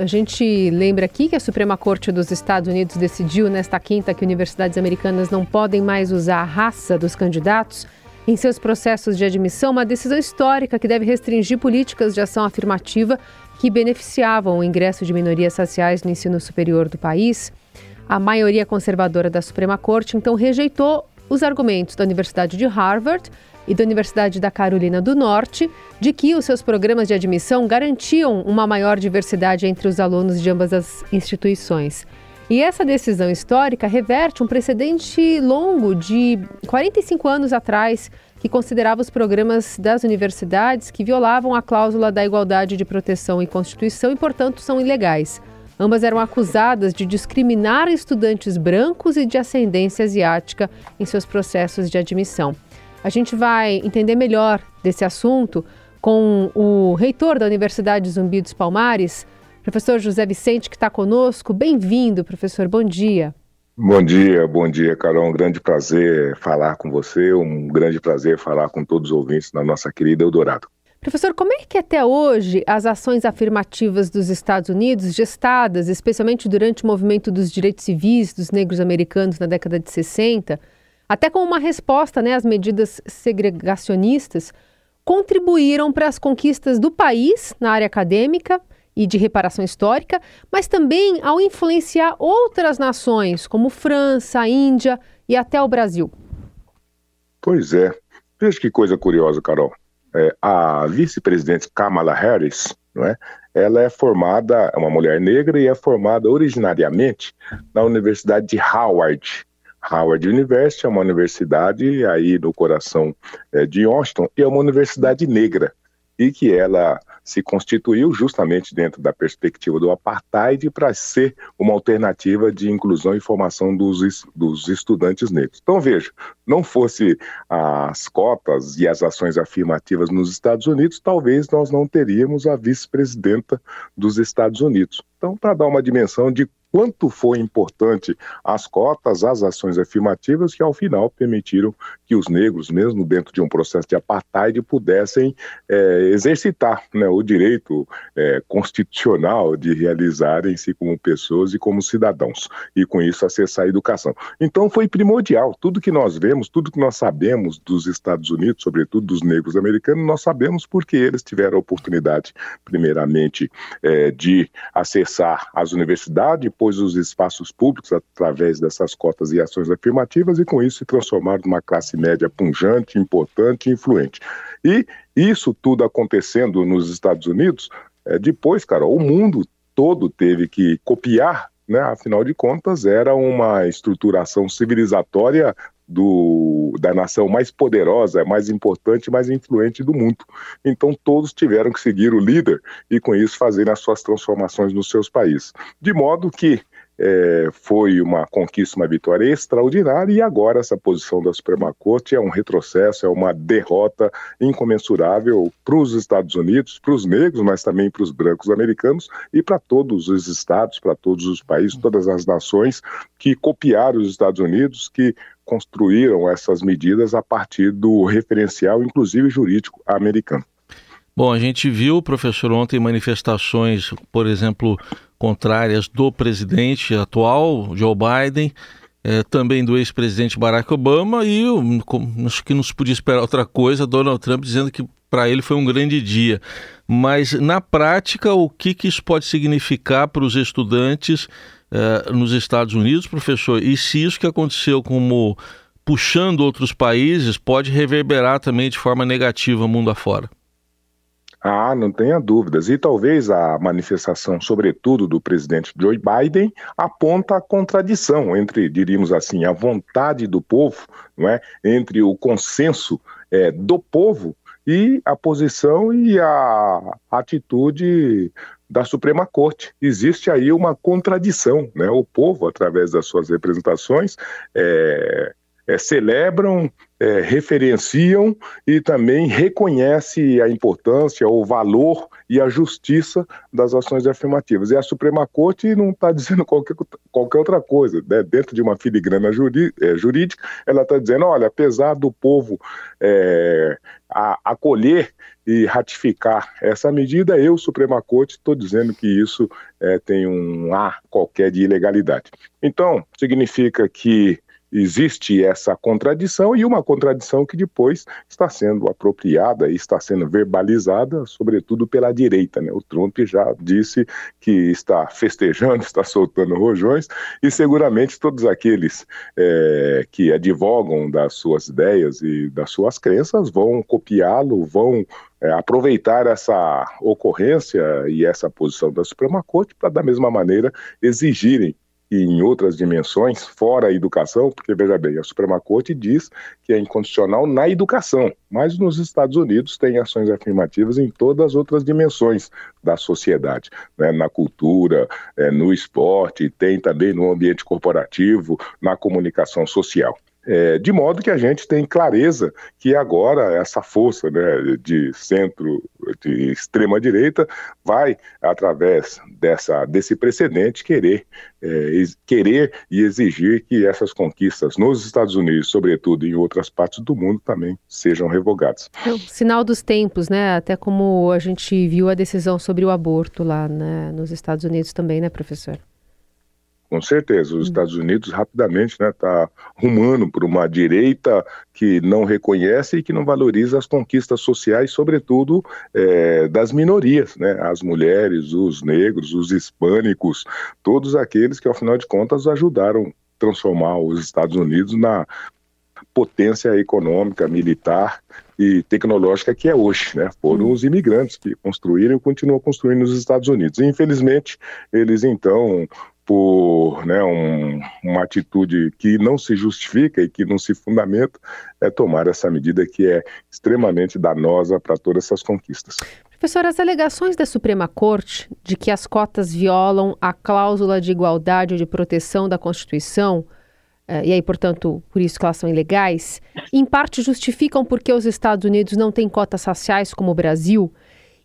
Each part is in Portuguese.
A gente lembra aqui que a Suprema Corte dos Estados Unidos decidiu nesta quinta que universidades americanas não podem mais usar a raça dos candidatos em seus processos de admissão, uma decisão histórica que deve restringir políticas de ação afirmativa que beneficiavam o ingresso de minorias raciais no ensino superior do país. A maioria conservadora da Suprema Corte então rejeitou os argumentos da Universidade de Harvard e da Universidade da Carolina do Norte de que os seus programas de admissão garantiam uma maior diversidade entre os alunos de ambas as instituições. E essa decisão histórica reverte um precedente longo de 45 anos atrás, que considerava os programas das universidades que violavam a cláusula da igualdade de proteção e Constituição e, portanto, são ilegais. Ambas eram acusadas de discriminar estudantes brancos e de ascendência asiática em seus processos de admissão. A gente vai entender melhor desse assunto com o reitor da Universidade Zumbi dos Palmares, professor José Vicente, que está conosco. Bem-vindo, professor. Bom dia. Bom dia, bom dia, Carol. Um grande prazer falar com você, um grande prazer falar com todos os ouvintes da nossa querida Eldorado. Professor, como é que até hoje as ações afirmativas dos Estados Unidos, gestadas especialmente durante o movimento dos direitos civis dos negros americanos na década de 60, até como uma resposta né, às medidas segregacionistas, contribuíram para as conquistas do país na área acadêmica e de reparação histórica, mas também ao influenciar outras nações, como França, Índia e até o Brasil. Pois é. Veja que coisa curiosa, Carol. É, a vice-presidente Kamala Harris, não é? ela é formada, é uma mulher negra e é formada originariamente na Universidade de Howard, Howard University é uma universidade aí no coração é, de Washington e é uma universidade negra e que ela se constituiu justamente dentro da perspectiva do apartheid para ser uma alternativa de inclusão e formação dos, dos estudantes negros. Então, veja, não fosse as cotas e as ações afirmativas nos Estados Unidos, talvez nós não teríamos a vice-presidenta dos Estados Unidos. Então, para dar uma dimensão de quanto foi importante as cotas, as ações afirmativas que ao final permitiram que os negros, mesmo dentro de um processo de apartheid, pudessem é, exercitar né, o direito é, constitucional de realizarem-se como pessoas e como cidadãos, e com isso acessar a educação. Então foi primordial, tudo que nós vemos, tudo que nós sabemos dos Estados Unidos, sobretudo dos negros americanos, nós sabemos porque eles tiveram a oportunidade, primeiramente, é, de acessar as universidades, depois os espaços públicos através dessas cotas e ações afirmativas e com isso se transformar numa classe média punjante, importante e influente. E isso tudo acontecendo nos Estados Unidos, é, depois, cara, o mundo todo teve que copiar, né? Afinal de contas, era uma estruturação civilizatória do, da nação mais poderosa, mais importante, mais influente do mundo. Então todos tiveram que seguir o líder e com isso fazer as suas transformações nos seus países. De modo que é, foi uma conquista, uma vitória extraordinária, e agora essa posição da Suprema Corte é um retrocesso, é uma derrota incomensurável para os Estados Unidos, para os negros, mas também para os brancos americanos e para todos os estados, para todos os países, todas as nações que copiaram os Estados Unidos, que construíram essas medidas a partir do referencial, inclusive jurídico, americano. Bom, a gente viu, professor, ontem manifestações, por exemplo, contrárias do presidente atual, Joe Biden, é, também do ex-presidente Barack Obama e acho que não se podia esperar outra coisa, Donald Trump dizendo que para ele foi um grande dia. Mas na prática, o que, que isso pode significar para os estudantes é, nos Estados Unidos, professor? E se isso que aconteceu como puxando outros países pode reverberar também de forma negativa mundo afora? Ah, não tenha dúvidas. E talvez a manifestação, sobretudo do presidente Joe Biden, aponta a contradição entre, diríamos assim, a vontade do povo, não é? entre o consenso é, do povo e a posição e a atitude da Suprema Corte. Existe aí uma contradição, né? O povo, através das suas representações, é, é, celebram, é, referenciam e também reconhece a importância, o valor e a justiça das ações afirmativas. E a Suprema Corte não está dizendo qualquer, qualquer outra coisa. Né? Dentro de uma filigrana é, jurídica, ela está dizendo: olha, apesar do povo é, a, acolher e ratificar essa medida, eu, Suprema Corte, estou dizendo que isso é, tem um ar qualquer de ilegalidade. Então, significa que existe essa contradição e uma contradição que depois está sendo apropriada e está sendo verbalizada, sobretudo pela direita. Né? O Trump já disse que está festejando, está soltando rojões e seguramente todos aqueles é, que advogam das suas ideias e das suas crenças vão copiá-lo, vão é, aproveitar essa ocorrência e essa posição da Suprema Corte para, da mesma maneira, exigirem e em outras dimensões, fora a educação, porque veja bem, a Suprema Corte diz que é incondicional na educação, mas nos Estados Unidos tem ações afirmativas em todas as outras dimensões da sociedade, né? na cultura, é, no esporte, tem também no ambiente corporativo, na comunicação social. É, de modo que a gente tem clareza que agora essa força né, de centro, de extrema direita, vai, através dessa, desse precedente, querer, é, querer e exigir que essas conquistas nos Estados Unidos, sobretudo em outras partes do mundo, também sejam revogadas. É sinal dos tempos, né? Até como a gente viu a decisão sobre o aborto lá né, nos Estados Unidos também, né, professor? Com certeza, os hum. Estados Unidos rapidamente está né, tá rumando por uma direita que não reconhece e que não valoriza as conquistas sociais, sobretudo é, das minorias, né, as mulheres, os negros, os hispânicos, todos aqueles que, ao final de contas, ajudaram a transformar os Estados Unidos na potência econômica, militar e tecnológica que é hoje, né? Foram hum. os imigrantes que construíram e continuam construindo nos Estados Unidos. E, infelizmente, eles então por né, um, uma atitude que não se justifica e que não se fundamenta, é tomar essa medida que é extremamente danosa para todas essas conquistas. Professor, as alegações da Suprema Corte de que as cotas violam a cláusula de igualdade ou de proteção da Constituição, eh, e aí, portanto, por isso que elas são ilegais, em parte justificam porque os Estados Unidos não têm cotas raciais como o Brasil,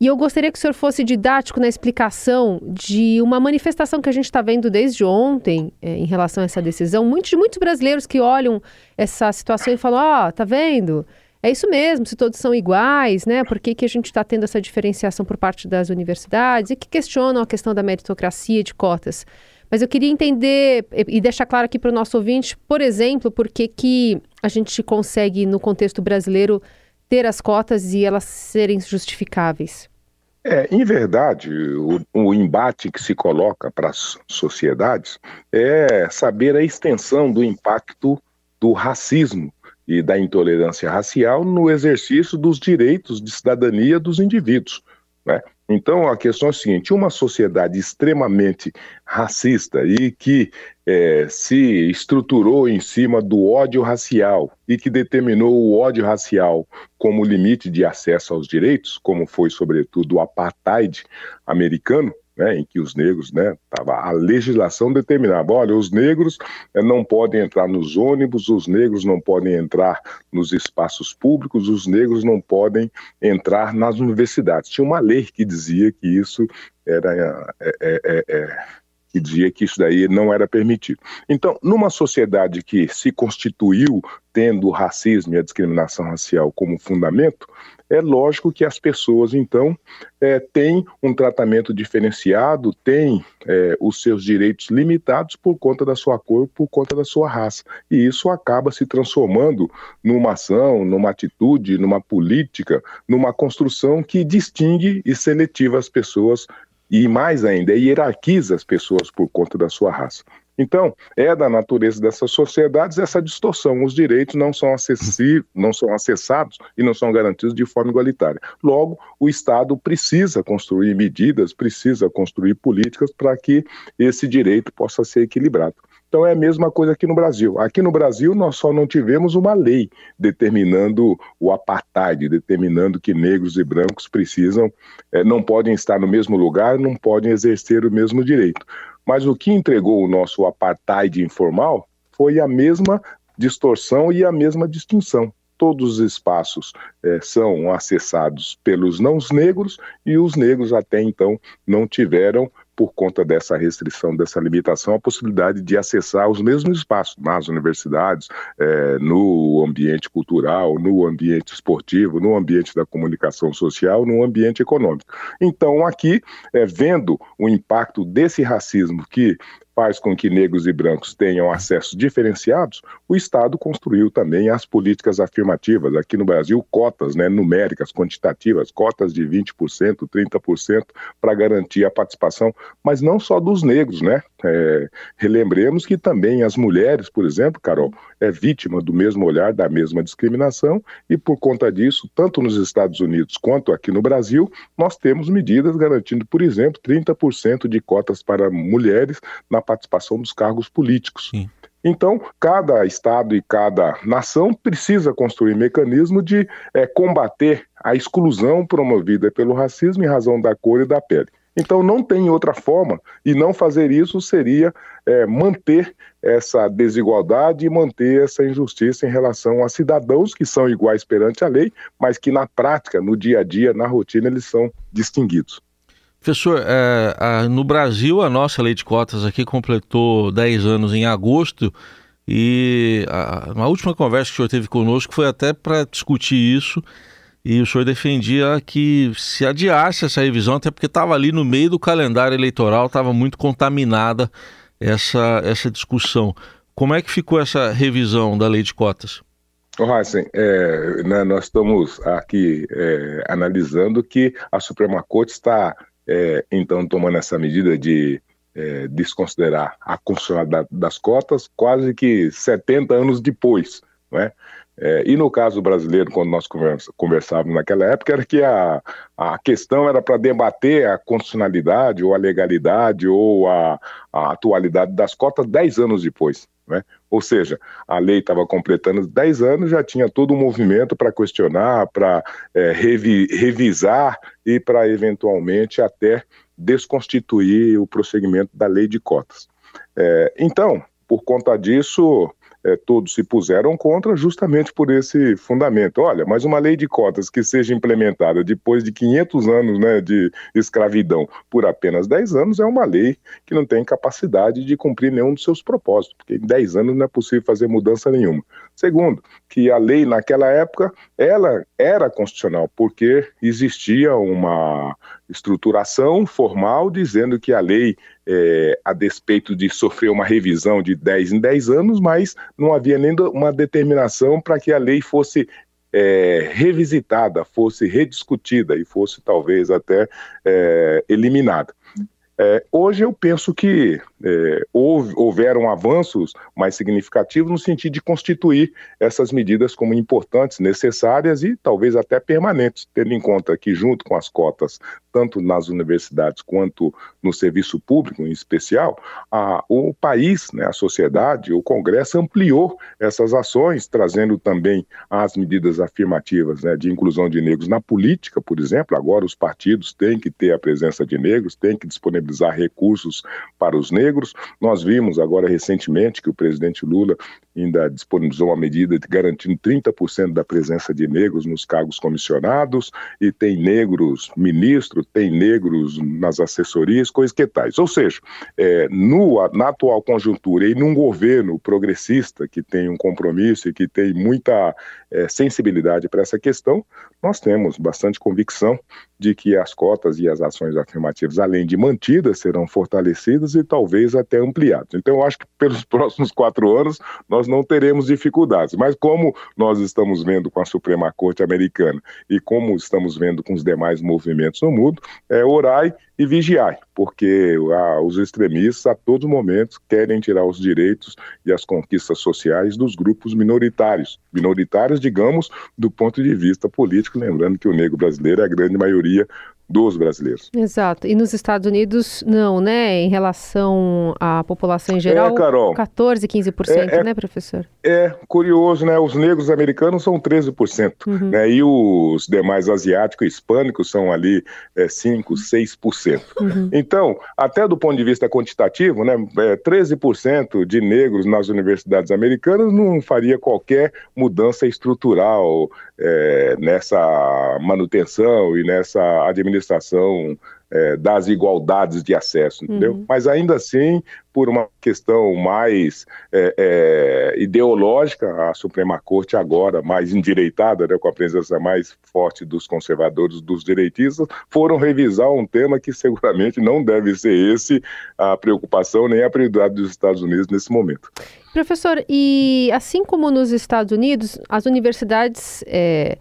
e eu gostaria que o senhor fosse didático na explicação de uma manifestação que a gente está vendo desde ontem é, em relação a essa decisão. Muitos, muitos brasileiros que olham essa situação e falam: Ó, oh, tá vendo? É isso mesmo, se todos são iguais, né? Por que, que a gente está tendo essa diferenciação por parte das universidades? E que questionam a questão da meritocracia de cotas. Mas eu queria entender e deixar claro aqui para o nosso ouvinte, por exemplo, por que, que a gente consegue, no contexto brasileiro, ter as cotas e elas serem justificáveis? É, em verdade, o, o embate que se coloca para as sociedades é saber a extensão do impacto do racismo e da intolerância racial no exercício dos direitos de cidadania dos indivíduos. Né? Então, a questão é a seguinte: uma sociedade extremamente racista e que é, se estruturou em cima do ódio racial e que determinou o ódio racial como limite de acesso aos direitos, como foi, sobretudo, o apartheid americano, né, em que os negros, né, tava, a legislação determinava, olha, os negros eh, não podem entrar nos ônibus, os negros não podem entrar nos espaços públicos, os negros não podem entrar nas universidades. Tinha uma lei que dizia que isso era é, é, é, que dizia que isso daí não era permitido. Então, numa sociedade que se constituiu tendo o racismo e a discriminação racial como fundamento, é lógico que as pessoas, então, é, têm um tratamento diferenciado, têm é, os seus direitos limitados por conta da sua cor, por conta da sua raça. E isso acaba se transformando numa ação, numa atitude, numa política, numa construção que distingue e seletiva as pessoas e mais ainda, hierarquiza as pessoas por conta da sua raça. Então, é da natureza dessas sociedades essa distorção. Os direitos não são, não são acessados e não são garantidos de forma igualitária. Logo, o Estado precisa construir medidas, precisa construir políticas para que esse direito possa ser equilibrado. Então é a mesma coisa aqui no Brasil. Aqui no Brasil nós só não tivemos uma lei determinando o apartheid, determinando que negros e brancos precisam, é, não podem estar no mesmo lugar, não podem exercer o mesmo direito. Mas o que entregou o nosso apartheid informal foi a mesma distorção e a mesma distinção. todos os espaços é, são acessados pelos não negros e os negros até então não tiveram por conta dessa restrição, dessa limitação, a possibilidade de acessar os mesmos espaços nas universidades, é, no ambiente cultural, no ambiente esportivo, no ambiente da comunicação social, no ambiente econômico. Então, aqui, é, vendo o impacto desse racismo que faz com que negros e brancos tenham acessos diferenciados, o Estado construiu também as políticas afirmativas. Aqui no Brasil, cotas né, numéricas, quantitativas, cotas de 20%, 30% para garantir a participação, mas não só dos negros, né? É, relembremos que também as mulheres, por exemplo, Carol, é vítima do mesmo olhar, da mesma discriminação, e por conta disso, tanto nos Estados Unidos quanto aqui no Brasil, nós temos medidas garantindo, por exemplo, 30% de cotas para mulheres na participação dos cargos políticos. Sim. Então, cada estado e cada nação precisa construir mecanismo de é, combater a exclusão promovida pelo racismo em razão da cor e da pele. Então, não tem outra forma, e não fazer isso seria é, manter essa desigualdade e manter essa injustiça em relação a cidadãos que são iguais perante a lei, mas que na prática, no dia a dia, na rotina, eles são distinguidos. Professor, é, a, no Brasil a nossa lei de cotas aqui completou 10 anos em agosto e a, a última conversa que o senhor teve conosco foi até para discutir isso e o senhor defendia que se adiasse essa revisão, até porque estava ali no meio do calendário eleitoral, estava muito contaminada essa, essa discussão. Como é que ficou essa revisão da lei de cotas? Oh, Heisen, é, né, nós estamos aqui é, analisando que a Suprema Corte está é, então tomando essa medida de é, desconsiderar a constitucionalidade das cotas quase que 70 anos depois. Né? É, e no caso brasileiro, quando nós conversávamos naquela época, era que a, a questão era para debater a constitucionalidade ou a legalidade ou a, a atualidade das cotas 10 anos depois. Né? Ou seja, a lei estava completando 10 anos, já tinha todo um movimento para questionar, para é, revi revisar e para eventualmente até desconstituir o prosseguimento da lei de cotas. É, então, por conta disso, é, todos se puseram contra justamente por esse fundamento. Olha, mas uma lei de cotas que seja implementada depois de 500 anos né, de escravidão por apenas 10 anos é uma lei que não tem capacidade de cumprir nenhum dos seus propósitos, porque em 10 anos não é possível fazer mudança nenhuma. Segundo, que a lei naquela época ela era constitucional porque existia uma estruturação formal dizendo que a lei, é, a despeito de sofrer uma revisão de 10 em 10 anos, mas não havia nem uma determinação para que a lei fosse é, revisitada, fosse rediscutida e fosse talvez até é, eliminada. É, hoje eu penso que é, houve, houveram avanços mais significativos no sentido de constituir essas medidas como importantes, necessárias e talvez até permanentes, tendo em conta que, junto com as cotas, tanto nas universidades quanto no serviço público em especial, a, o país, né, a sociedade, o Congresso ampliou essas ações, trazendo também as medidas afirmativas né, de inclusão de negros na política, por exemplo. Agora os partidos têm que ter a presença de negros, têm que disponibilizar disponibilizar recursos para os negros. Nós vimos agora recentemente que o presidente Lula ainda disponibilizou uma medida garantindo 30% da presença de negros nos cargos comissionados e tem negros ministros, tem negros nas assessorias, coisas que tais. Ou seja, é, no, na atual conjuntura e num governo progressista que tem um compromisso e que tem muita é, sensibilidade para essa questão, nós temos bastante convicção de que as cotas e as ações afirmativas, além de mantidas, serão fortalecidas e talvez até ampliadas. Então, eu acho que pelos próximos quatro anos nós não teremos dificuldades. Mas como nós estamos vendo com a Suprema Corte Americana e como estamos vendo com os demais movimentos no mundo, é orai e vigiai, porque ah, os extremistas a todo momento querem tirar os direitos e as conquistas sociais dos grupos minoritários. Minoritários, digamos, do ponto de vista político, lembrando que o negro brasileiro é a grande maioria dos brasileiros. Exato. E nos Estados Unidos, não, né? Em relação à população em geral, é, Carol, 14, 15%, é, é, né, professor? É curioso, né? Os negros americanos são 13%, uhum. né? E os demais asiáticos e hispânicos são ali é, 5, 6%. Uhum. Então, até do ponto de vista quantitativo, né? É, 13% de negros nas universidades americanas não faria qualquer mudança estrutural é, nessa manutenção e nessa administração é, das igualdades de acesso, entendeu? Uhum. Mas ainda assim, por uma questão mais é, é, ideológica, a Suprema Corte agora mais endireitada, né, com a presença mais forte dos conservadores, dos direitistas, foram revisar um tema que seguramente não deve ser esse a preocupação nem a prioridade dos Estados Unidos nesse momento. Professor, e assim como nos Estados Unidos, as universidades é,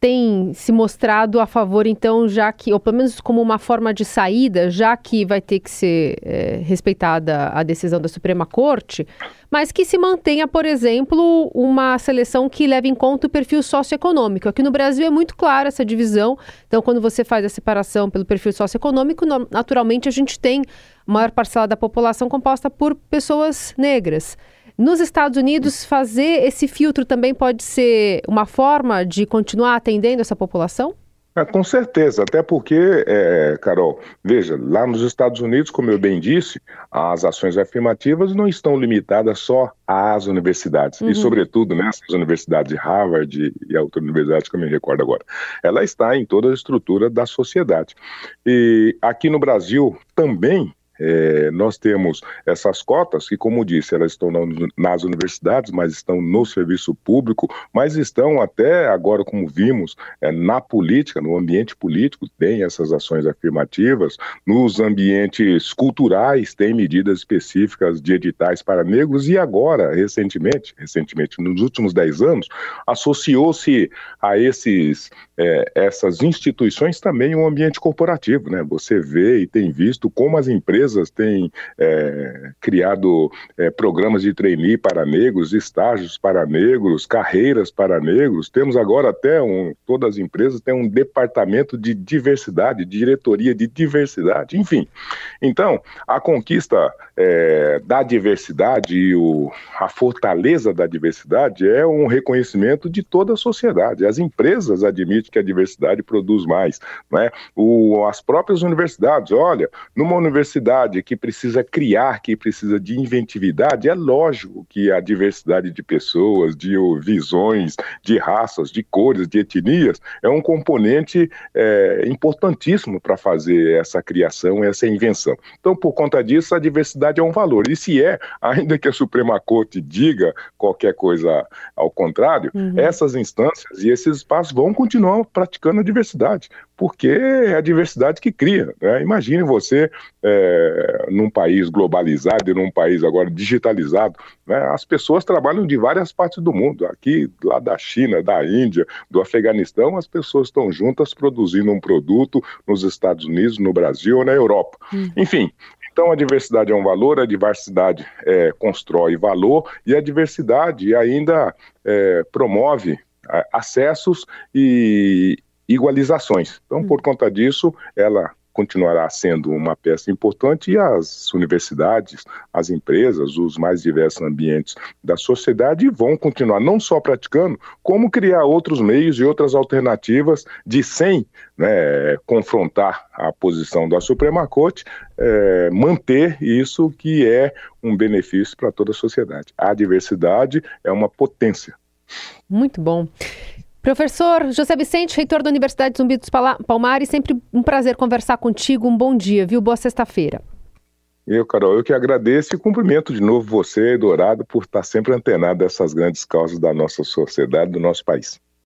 tem se mostrado a favor, então, já que, ou pelo menos como uma forma de saída, já que vai ter que ser é, respeitada a decisão da Suprema Corte, mas que se mantenha, por exemplo, uma seleção que leve em conta o perfil socioeconômico. Aqui no Brasil é muito clara essa divisão, então, quando você faz a separação pelo perfil socioeconômico, naturalmente a gente tem maior parcela da população composta por pessoas negras. Nos Estados Unidos, fazer esse filtro também pode ser uma forma de continuar atendendo essa população? É, com certeza, até porque, é, Carol, veja, lá nos Estados Unidos, como eu bem disse, as ações afirmativas não estão limitadas só às universidades, uhum. e sobretudo nessas universidades de Harvard e a outra universidade que eu me recordo agora. Ela está em toda a estrutura da sociedade. E aqui no Brasil também é, nós temos essas cotas que, como disse, elas estão nas universidades, mas estão no serviço público, mas estão até agora, como vimos, é, na política, no ambiente político, tem essas ações afirmativas, nos ambientes culturais tem medidas específicas de editais para negros e agora, recentemente, recentemente, nos últimos dez anos, associou-se a esses é, essas instituições também um ambiente corporativo, né? Você vê e tem visto como as empresas têm é, criado é, programas de trainee para negros, estágios para negros, carreiras para negros. Temos agora até um, todas as empresas têm um departamento de diversidade, diretoria de diversidade, enfim. Então, a conquista é, da diversidade e o, a fortaleza da diversidade é um reconhecimento de toda a sociedade. As empresas admitem que a diversidade produz mais. Né? O, as próprias universidades, olha, numa universidade que precisa criar, que precisa de inventividade, é lógico que a diversidade de pessoas, de visões, de raças, de cores, de etnias, é um componente é, importantíssimo para fazer essa criação, essa invenção. Então, por conta disso, a diversidade é um valor. E se é, ainda que a Suprema Corte diga qualquer coisa ao contrário, uhum. essas instâncias e esses espaços vão continuar praticando a diversidade, porque é a diversidade que cria. Né? Imagine você é, num país globalizado e num país agora digitalizado, né? as pessoas trabalham de várias partes do mundo, aqui, lá da China, da Índia, do Afeganistão, as pessoas estão juntas produzindo um produto nos Estados Unidos, no Brasil ou na Europa. Hum. Enfim, então, a diversidade é um valor, a diversidade é, constrói valor e a diversidade ainda é, promove acessos e igualizações. Então, por conta disso, ela continuará sendo uma peça importante e as universidades, as empresas, os mais diversos ambientes da sociedade vão continuar não só praticando, como criar outros meios e outras alternativas de sem né, confrontar a posição da Suprema Corte, é, manter isso que é um benefício para toda a sociedade. A diversidade é uma potência muito bom. Professor José Vicente, reitor da Universidade Zumbi dos Palmares, sempre um prazer conversar contigo. Um bom dia, viu? Boa sexta-feira. Eu, Carol, eu que agradeço e cumprimento de novo você, Dourado, por estar sempre antenado dessas grandes causas da nossa sociedade, do nosso país.